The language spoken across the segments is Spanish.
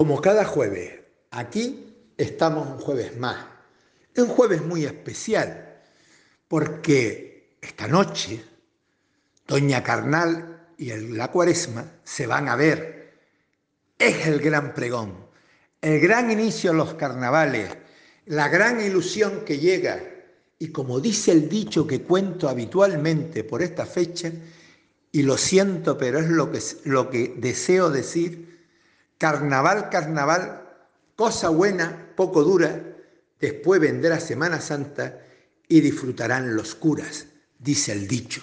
Como cada jueves, aquí estamos un jueves más. Un jueves muy especial, porque esta noche Doña Carnal y la Cuaresma se van a ver. Es el gran pregón, el gran inicio de los carnavales, la gran ilusión que llega. Y como dice el dicho que cuento habitualmente por esta fecha, y lo siento, pero es lo que, lo que deseo decir, Carnaval, carnaval, cosa buena, poco dura, después vendrá Semana Santa y disfrutarán los curas, dice el dicho.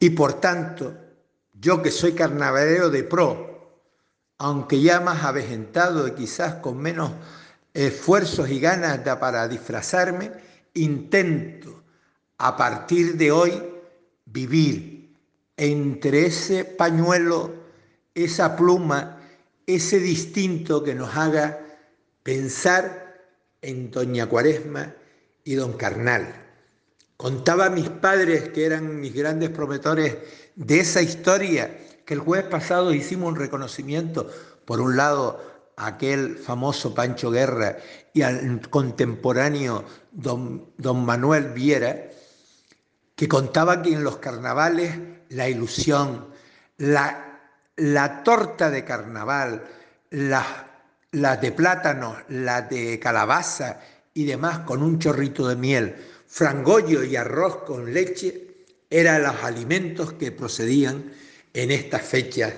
Y por tanto, yo que soy carnavalero de pro, aunque ya más avejentado y quizás con menos esfuerzos y ganas para disfrazarme, intento a partir de hoy vivir entre ese pañuelo esa pluma, ese distinto que nos haga pensar en Doña Cuaresma y Don Carnal. Contaba mis padres, que eran mis grandes prometores de esa historia, que el jueves pasado hicimos un reconocimiento, por un lado, a aquel famoso Pancho Guerra y al contemporáneo don, don Manuel Viera, que contaba que en los carnavales la ilusión, la la torta de carnaval, las de plátano, la de calabaza y demás con un chorrito de miel, frangollo y arroz con leche, eran los alimentos que procedían en estas fechas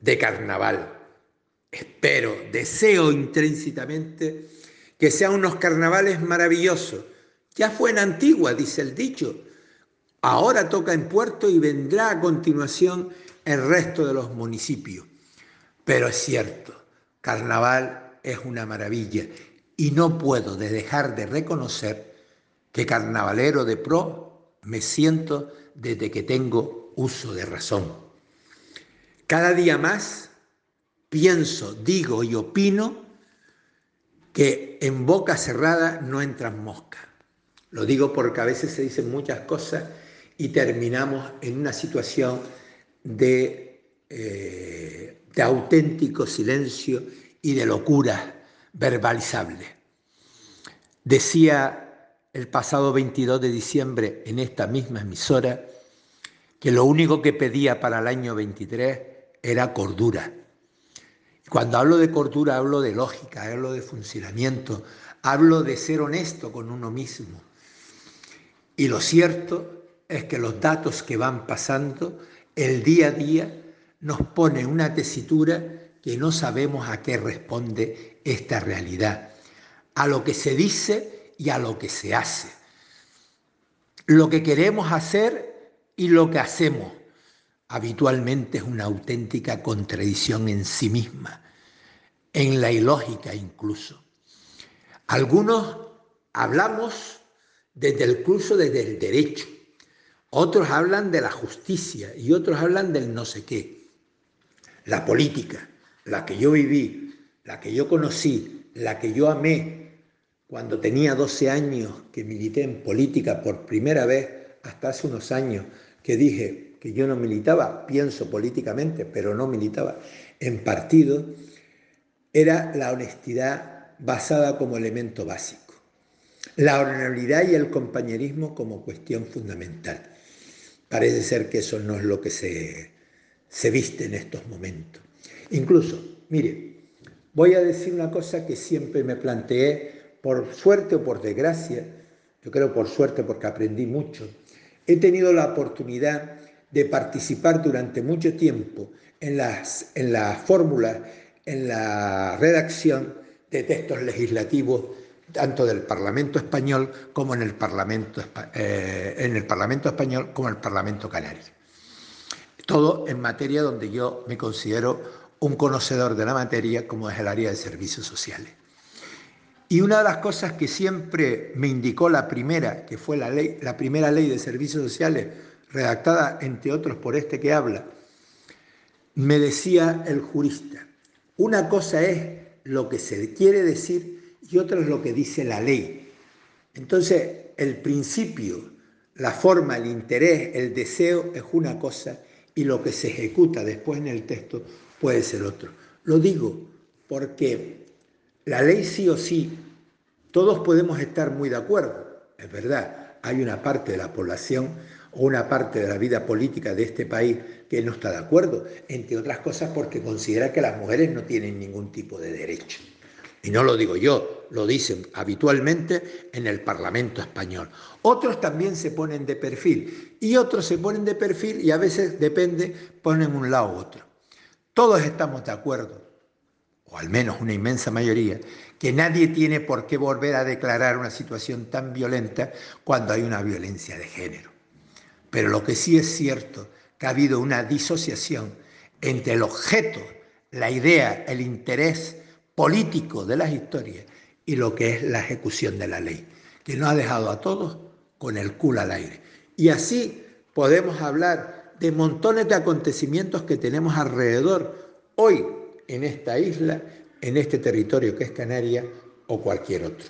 de carnaval. Espero, deseo intrínsecamente que sean unos carnavales maravillosos. Ya fue en Antigua, dice el dicho. Ahora toca en Puerto y vendrá a continuación el resto de los municipios. Pero es cierto, carnaval es una maravilla y no puedo dejar de reconocer que carnavalero de pro me siento desde que tengo uso de razón. Cada día más pienso, digo y opino que en boca cerrada no entran moscas. Lo digo porque a veces se dicen muchas cosas y terminamos en una situación de, eh, de auténtico silencio y de locura verbalizable. Decía el pasado 22 de diciembre en esta misma emisora que lo único que pedía para el año 23 era cordura. Cuando hablo de cordura hablo de lógica, hablo de funcionamiento, hablo de ser honesto con uno mismo. Y lo cierto es que los datos que van pasando el día a día nos pone una tesitura que no sabemos a qué responde esta realidad, a lo que se dice y a lo que se hace, lo que queremos hacer y lo que hacemos. Habitualmente es una auténtica contradicción en sí misma, en la ilógica incluso. Algunos hablamos desde el curso, desde el derecho, otros hablan de la justicia y otros hablan del no sé qué. La política, la que yo viví, la que yo conocí, la que yo amé cuando tenía 12 años que milité en política por primera vez, hasta hace unos años que dije que yo no militaba, pienso políticamente, pero no militaba en partido, era la honestidad basada como elemento básico, la honorabilidad y el compañerismo como cuestión fundamental. Parece ser que eso no es lo que se, se viste en estos momentos. Incluso, mire, voy a decir una cosa que siempre me planteé, por suerte o por desgracia, yo creo por suerte porque aprendí mucho, he tenido la oportunidad de participar durante mucho tiempo en las, en en la redacción de textos legislativos tanto del Parlamento español como en el Parlamento, eh, en el Parlamento español como en el Parlamento canario. Todo en materia donde yo me considero un conocedor de la materia como es el área de servicios sociales. Y una de las cosas que siempre me indicó la primera, que fue la, ley, la primera ley de servicios sociales, redactada entre otros por este que habla, me decía el jurista, una cosa es lo que se quiere decir y otra es lo que dice la ley. Entonces, el principio, la forma, el interés, el deseo es una cosa y lo que se ejecuta después en el texto puede ser otro. Lo digo porque la ley sí o sí, todos podemos estar muy de acuerdo, es verdad, hay una parte de la población o una parte de la vida política de este país que no está de acuerdo, entre otras cosas porque considera que las mujeres no tienen ningún tipo de derecho. Y no lo digo yo, lo dicen habitualmente en el Parlamento español. Otros también se ponen de perfil y otros se ponen de perfil y a veces depende, ponen un lado u otro. Todos estamos de acuerdo, o al menos una inmensa mayoría, que nadie tiene por qué volver a declarar una situación tan violenta cuando hay una violencia de género. Pero lo que sí es cierto, que ha habido una disociación entre el objeto, la idea, el interés, político de las historias y lo que es la ejecución de la ley, que nos ha dejado a todos con el culo al aire. Y así podemos hablar de montones de acontecimientos que tenemos alrededor hoy en esta isla, en este territorio que es Canarias o cualquier otro.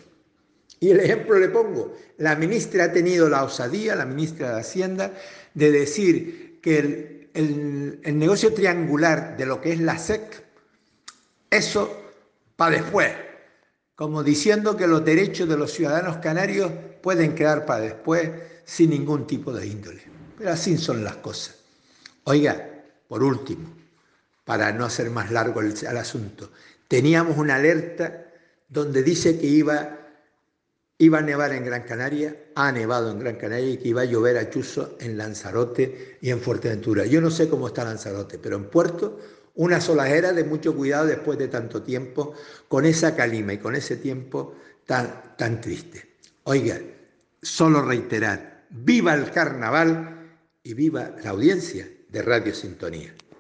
Y el ejemplo le pongo, la ministra ha tenido la osadía, la ministra de Hacienda, de decir que el, el, el negocio triangular de lo que es la SEC, eso para después, como diciendo que los derechos de los ciudadanos canarios pueden quedar para después sin ningún tipo de índole. Pero así son las cosas. Oiga, por último, para no hacer más largo el, asunto, teníamos una alerta donde dice que iba, iba a nevar en Gran Canaria, ha nevado en Gran Canaria y que iba a llover a chuzo en Lanzarote y en Fuerteventura. Yo no sé cómo está Lanzarote, pero en Puerto una solajera de mucho cuidado después de tanto tiempo, con esa calima y con ese tiempo tan, tan triste. Oiga, solo reiterar, viva el carnaval y viva la audiencia de Radio Sintonía.